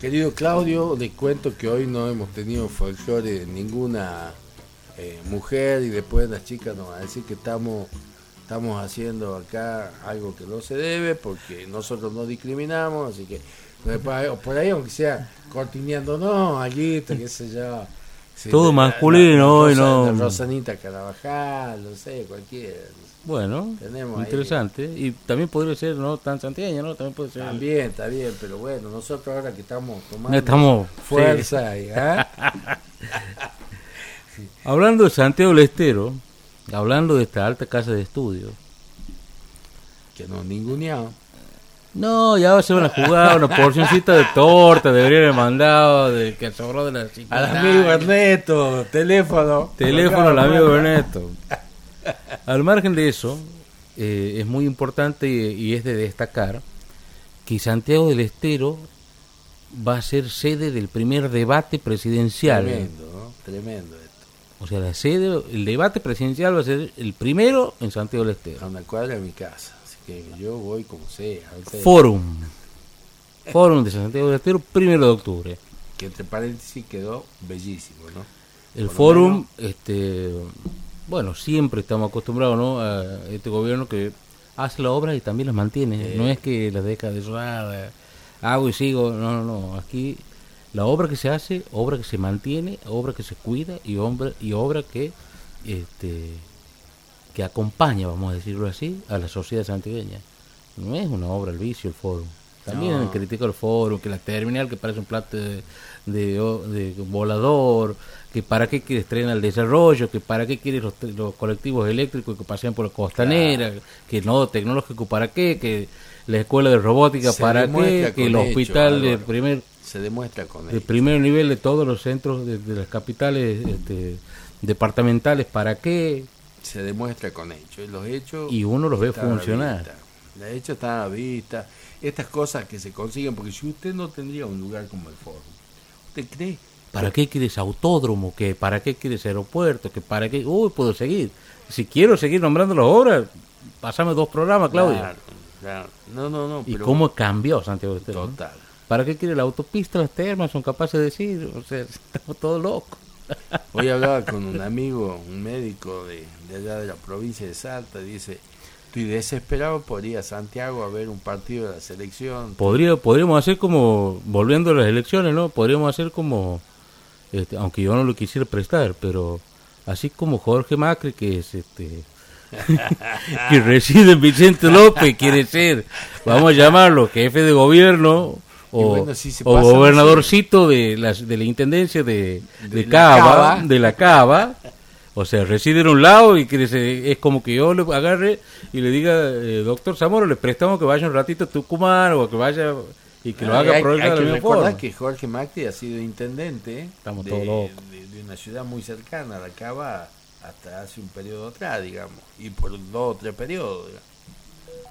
Querido Claudio, le cuento que hoy no hemos tenido folclore de ninguna eh, mujer y después las chicas nos van a decir que estamos estamos haciendo acá algo que no se debe porque nosotros no discriminamos, así que por ahí, aunque sea cortineando, no, allí, qué sé yo. Todo masculino hoy, ¿no? Rosanita Carabajal, no sé, cualquiera. Bueno, interesante. Y también podría ser no tan santiago, ¿no? También puede ser. También, está bien, pero bueno, nosotros ahora que estamos tomando estamos, fuerza. ¿ah? Hablando de Santiago del Estero, hablando de esta alta casa de estudio. Que no ninguneado. No, ya se van a jugar una porcioncita de torta, deberían haber mandado de que sobró de la Al amigo Ernesto, teléfono. Teléfono al amigo Ernesto. Al margen de eso, eh, es muy importante y, y es de destacar que Santiago del Estero va a ser sede del primer debate presidencial. Tremendo, ¿no? Tremendo esto. O sea, la sede, el debate presidencial va a ser el primero en Santiago del Estero. A una cuadra de mi casa. Así que yo voy como sea. Fórum. Fórum de Santiago del Estero, primero de octubre. Que entre paréntesis quedó bellísimo, ¿no? El Por menos- este, bueno, siempre estamos acostumbrados, ¿no? A este gobierno que hace la obra y también las mantiene. Eh. No es que las deja de sonar, hago y sigo. No, no, no. Aquí la obra que se hace, obra que se mantiene, obra que se cuida y obra, y obra que, este, que acompaña, vamos a decirlo así, a la sociedad santigueña. No es una obra al vicio el Fórum. También No. critico el Fórum, que la terminal que parece un plato de, de, de volador, que para qué quiere estrenar el desarrollo, que para qué quiere los, los colectivos eléctricos que pasean por la costanera, que no tecnológico para qué, que la escuela de robótica Se para qué, que el hospital del Álvaro. primer Se demuestra con él. primer nivel de todos los centros de, de las capitales este, departamentales para qué, Se demuestra con hechos. Y los hechos. y uno los ve funcionar. Los hechos están a la vista. Estas cosas que se consiguen, porque si usted no tendría un lugar como el Foro, ¿usted cree? ¿Para qué quieres autódromo? que ¿Para qué quieres aeropuerto? que ¿Para qué? Uy, puedo seguir. Si quiero seguir nombrando las obras, pasame dos programas, Claudia. Claro, claro. No, no, no. ¿Y pero cómo cambió Santiago del Estero? no? Total. ¿Para qué quiere la autopista, las termas? Son capaces de decir, o sea, estamos todos locos. Hoy hablaba con un amigo, un médico de, de allá de la provincia de Salta, dice, estoy desesperado por ir a Santiago a ver un partido de la selección. Podría, podríamos hacer como, volviendo a las elecciones, ¿no? Podríamos hacer como, este, aunque yo no lo quisiera prestar, pero así como Jorge Macri, que es este que reside en Vicente López, quiere ser, vamos a llamarlo, jefe de gobierno o, bueno, si gobernadorcito de la, de la intendencia de, de, De la Cava. de la Cava, o sea, reside en un lado y ser- es como que yo le agarre y le diga, eh, doctor Zamora, le prestamos que vaya un ratito a Tucumán o que vaya y que lo haga hay, hay de que la recordar que Jorge Macri ha sido intendente. Estamos de, todos locos. de- de una ciudad muy cercana, de acá va hasta hace un periodo atrás, digamos, y por dos o tres periodos. digamos,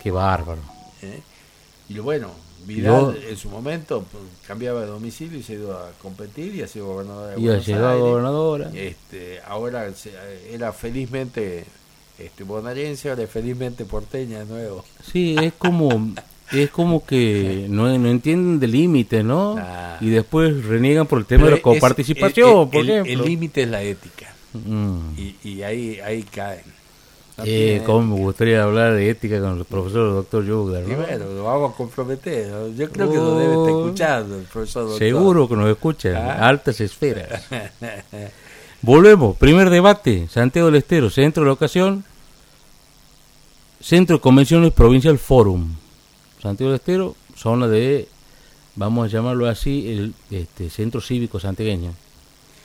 Qué bárbaro. ¿eh? Y lo bueno, Vidal Yo- en su momento pues, cambiaba de domicilio y se iba a competir y ha sido gobernador de Y ha Buenos llegado Aires. gobernadora. Este, ahora se- era felizmente este, bonaerense, ahora es felizmente porteña de nuevo. Sí, es como es como que no, no entienden de límites, ¿no? Y después reniegan por el tema de la Pero es- coparticipación, el- por el- ejemplo. El límite es la ética. Mm. Y, y ahí, ahí caen. Eh, cómo me gustaría hablar de ética con el profesor doctor Yugler, Y ¿no? bueno, lo vamos a comprometer. Yo creo que lo debe estar Oh. escuchando el profesor doctor. Seguro que nos escuchan, Ah. altas esferas. Volvemos, primer debate, Santiago del Estero, centro de la ocasión, Centro de Convenciones Provincial Forum. Santiago del Estero, zona de, vamos a llamarlo así, el este, Centro Cívico Santiagueño.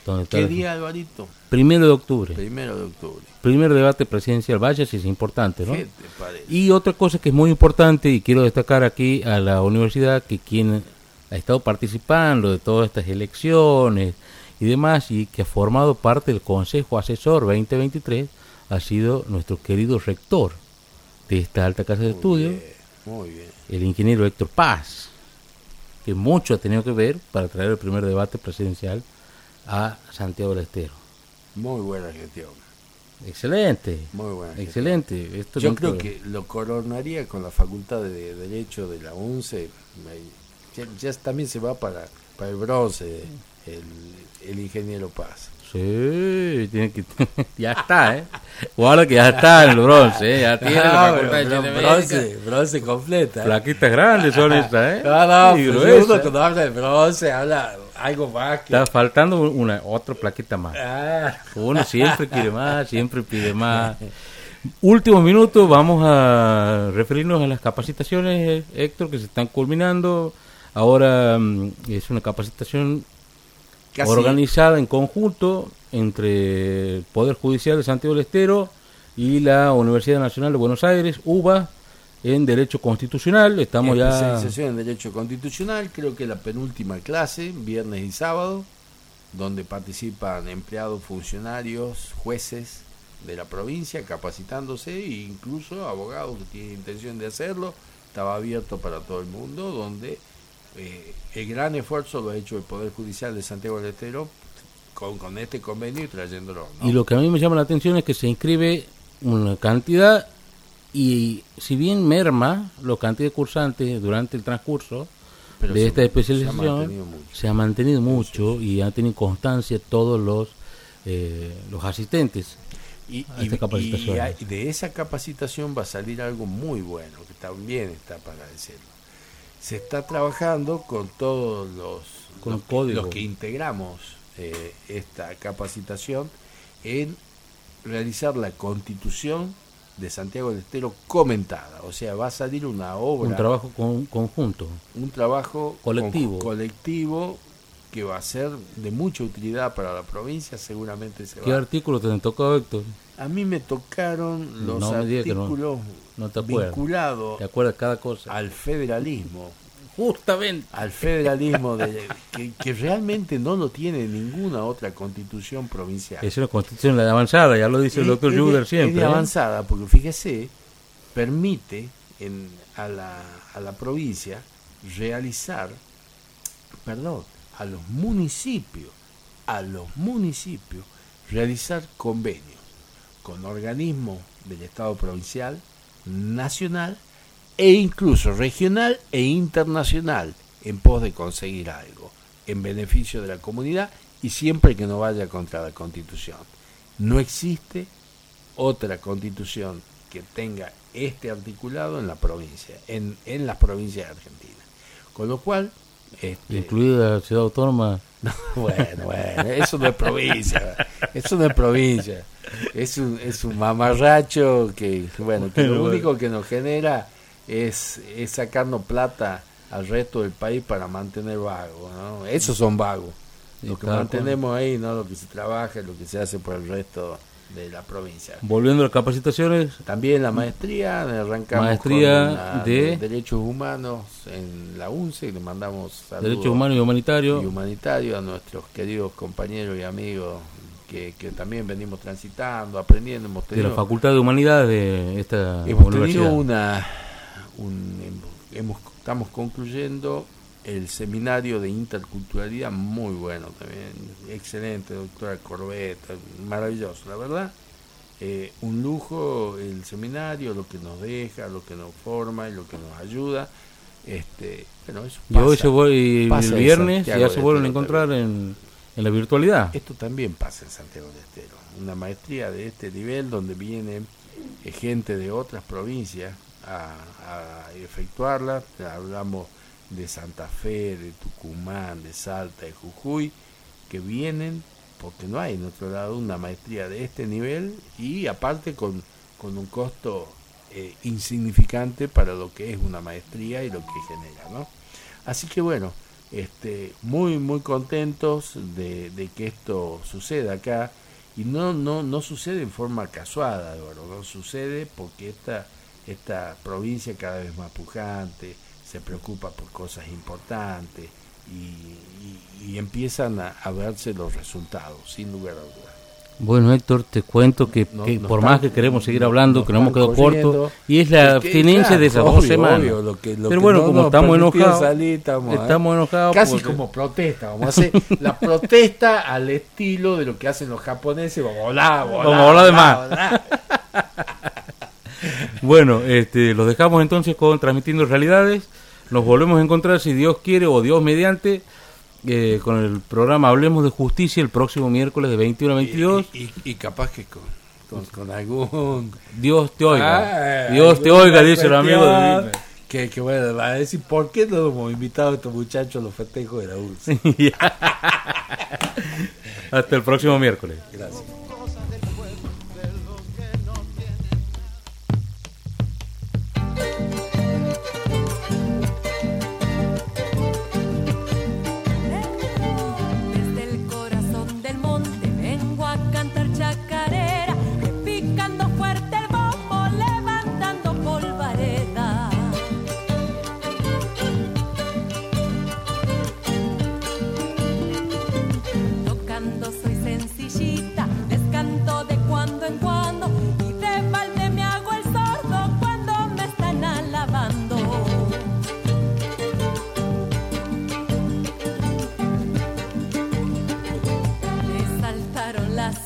Donde ¿Qué día, Alvarito? Primero de octubre, Primero de octubre. primer debate presidencial, vaya si es importante, ¿no? ¿Qué te parece? Y otra cosa que es muy importante y quiero destacar aquí a la universidad que quien ha estado participando de todas estas elecciones y demás y que ha formado parte del Consejo Asesor 2023 ha sido nuestro querido rector de esta alta casa de estudio, Bien, muy bien. el ingeniero Héctor Paz, que mucho ha tenido que ver para traer el primer debate presidencial a Santiago del Estero. Muy buena gestión. Excelente, Muy buena gestión. excelente. Esto Yo creo que lo coronaría con la Facultad de Derecho de la UNCE. Ya, ya también se va para, para el bronce el, el ingeniero Paz. Sí, tiene que, ya está, ¿eh? Guarda que ya está en el bronce, ¿eh? Ya tiene la Ah, facultad de bronce, bronce completa. ¿eh? Plaquitas grandes son estas, ¿eh? No, no, Y pues uno cuando habla de bronce habla algo más que... Está faltando una otra plaquita más. Ah, Uno siempre quiere más, siempre pide más. Últimos minutos, vamos a referirnos a las capacitaciones, Héctor, que se están culminando. Ahora mm, es una capacitación casi, organizada en conjunto entre el Poder Judicial de Santiago del Estero, y la Universidad Nacional de Buenos Aires, UBA, en Derecho Constitucional. Estamos ya. Especialización en Derecho Constitucional, creo que la penúltima clase, viernes y sábado, donde participan empleados, funcionarios, jueces de la provincia capacitándose e incluso abogados que tienen intención de hacerlo. Estaba abierto para todo el mundo, donde eh, el gran esfuerzo lo ha hecho el Poder Judicial de Santiago del Estero con, con este convenio y trayéndolo. Y lo que a mí me llama la atención es que se inscribe una cantidad y si bien merma la cantidad de cursantes durante el transcurso de esta especialización, se ha mantenido mucho, y ha tenido constancia todos los, eh, los asistentes. Y, a esta capacitación. y, de esa capacitación va a salir algo muy bueno, que también está para decirlo. Se está trabajando con todos los, con los, que integramos eh, esta capacitación en realizar la constitución de Santiago del Estero comentada. O sea, va a salir una obra. Un trabajo conjunto. Un trabajo colectivo. colectivo que va a ser de mucha utilidad para la provincia, seguramente se ¿Qué artículos te tocado, Héctor? A mí me tocaron los artículos no, te vinculados ¿Te acuerdas cada cosa? al federalismo justamente al federalismo de, que, realmente no lo tiene ninguna otra constitución provincial. Es una constitución avanzada, ya lo dice el doctor Juder siempre. Es ¿eh? avanzada porque fíjese, permite en, a, la, a la provincia realizar, perdón, a los municipios, a los municipios realizar convenios con organismos del Estado provincial, nacional e incluso regional e internacional en pos de conseguir algo en beneficio de la comunidad y siempre que no vaya contra la constitución. No existe otra constitución que tenga este articulado en la provincia, en, las provincias de Argentina. Con lo cual... Este, Incluida la ciudad autónoma. bueno, bueno, eso no es provincia, eso no es provincia. Es un, es un mamarracho que, bueno, que lo único que nos genera es, es sacarnos plata al resto del país para mantener vago, ¿no? Esos son vagos. Lo que mantenemos ahí, no lo que se trabaja, lo que se hace por el resto de la provincia. Volviendo a las capacitaciones. También la maestría, arrancamos maestría de... Derechos Humanos en la UNCE, le mandamos saludos. Derechos Humanos y Humanitarios. Y Humanitario a nuestros queridos compañeros y amigos que, que, también venimos transitando, aprendiendo. Hemos de la Facultad de Humanidades de esta hemos universidad. Tenido una hemos, estamos concluyendo el seminario de interculturalidad, muy bueno también, excelente, doctora Corbeta, maravilloso, la verdad. Eh, un lujo el seminario, lo que nos deja, lo que nos forma y lo que nos ayuda. Este, bueno, eso y hoy se voy, el viernes ya se vuelven a encontrar en, en, la virtualidad. Esto también pasa en Santiago del Estero. Una maestría de este nivel donde vienen eh, gente de otras provincias a, efectuarla. Hablamos de Santa Fe, de Tucumán, de Salta, de Jujuy, que vienen porque no hay en otro lado una maestría de este nivel y aparte con, con un costo eh, insignificante para lo que es una maestría y lo que genera, ¿no? Así que bueno, este, muy muy contentos de, de que esto suceda acá y no no no sucede en forma casual, no sucede porque esta esta provincia cada vez más pujante, se preocupa por cosas importantes y, empiezan a, verse los resultados, sin lugar a dudas. Bueno, Héctor, te cuento que, por más que queremos seguir hablando, que no hemos quedado corto, y es la abstinencia de esas dos semanas. Pero bueno, como estamos enojados, estamos, enojados. Casi como protesta, vamos a hacer la protesta al estilo de lo que hacen los japoneses, vamos a hablar, vamos a hablar de más. Bueno, este, los dejamos entonces con Transmitiendo Realidades. Nos volvemos a encontrar, si Dios quiere o Dios mediante, eh, con el programa Hablemos de Justicia el próximo miércoles de 21 a 22. Y, capaz que con, con, algún... Dios te oiga. Ah, Dios te oiga, dice el amigo de que, que bueno, va a decir, ¿por qué no hemos invitado a estos muchachos a los festejos de la URSS? Hasta el próximo miércoles. Gracias.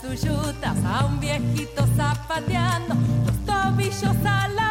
Suyutas, a un viejito zapateando, los tobillos a la